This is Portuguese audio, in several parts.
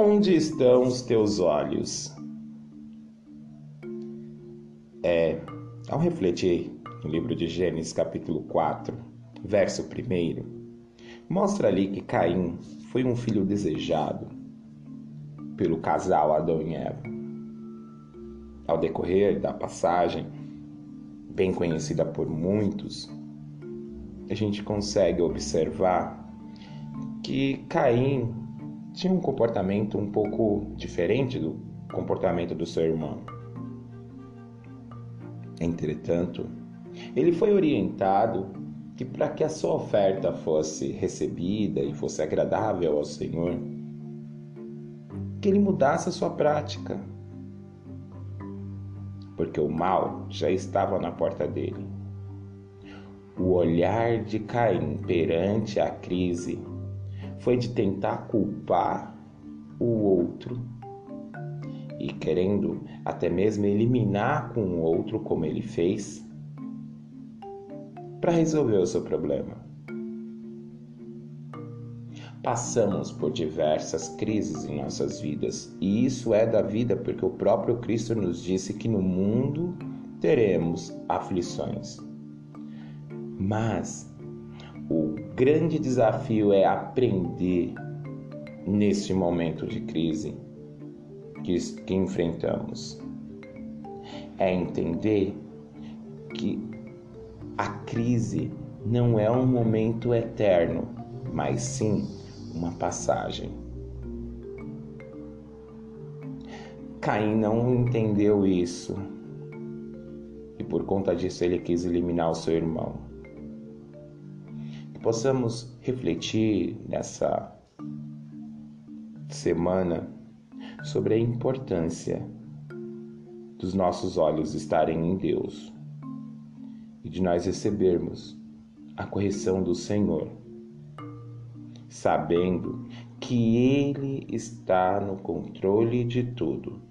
Onde estão os teus olhos? É, ao refletir no livro de Gênesis, capítulo 4, verso 1, mostra ali que Caim foi um filho desejado pelo casal Adão e Eva. Ao decorrer da passagem, bem conhecida por muitos, a gente consegue observar que Caim tinha um comportamento um pouco diferente do comportamento do seu irmão. Entretanto, ele foi orientado que para que a sua oferta fosse recebida e fosse agradável ao Senhor, que ele mudasse a sua prática, porque o mal já estava na porta dele. O olhar de Caim perante a crise foi de tentar culpar o outro e querendo até mesmo eliminar com o outro como ele fez para resolver o seu problema. Passamos por diversas crises em nossas vidas, e isso é da vida porque o próprio Cristo nos disse que no mundo teremos aflições. Mas grande desafio é aprender neste momento de crise que, que enfrentamos. É entender que a crise não é um momento eterno, mas sim uma passagem. Caim não entendeu isso e por conta disso ele quis eliminar o seu irmão possamos refletir nessa semana sobre a importância dos nossos olhos estarem em Deus e de nós recebermos a correção do Senhor, sabendo que Ele está no controle de tudo.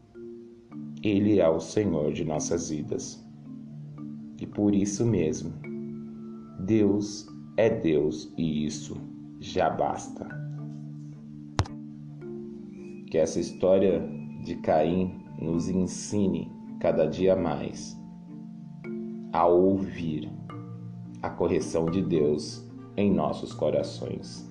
Ele é o Senhor de nossas vidas. E por isso mesmo, Deus é Deus e isso já basta. Que essa história de Caim nos ensine cada dia mais a ouvir a correção de Deus em nossos corações.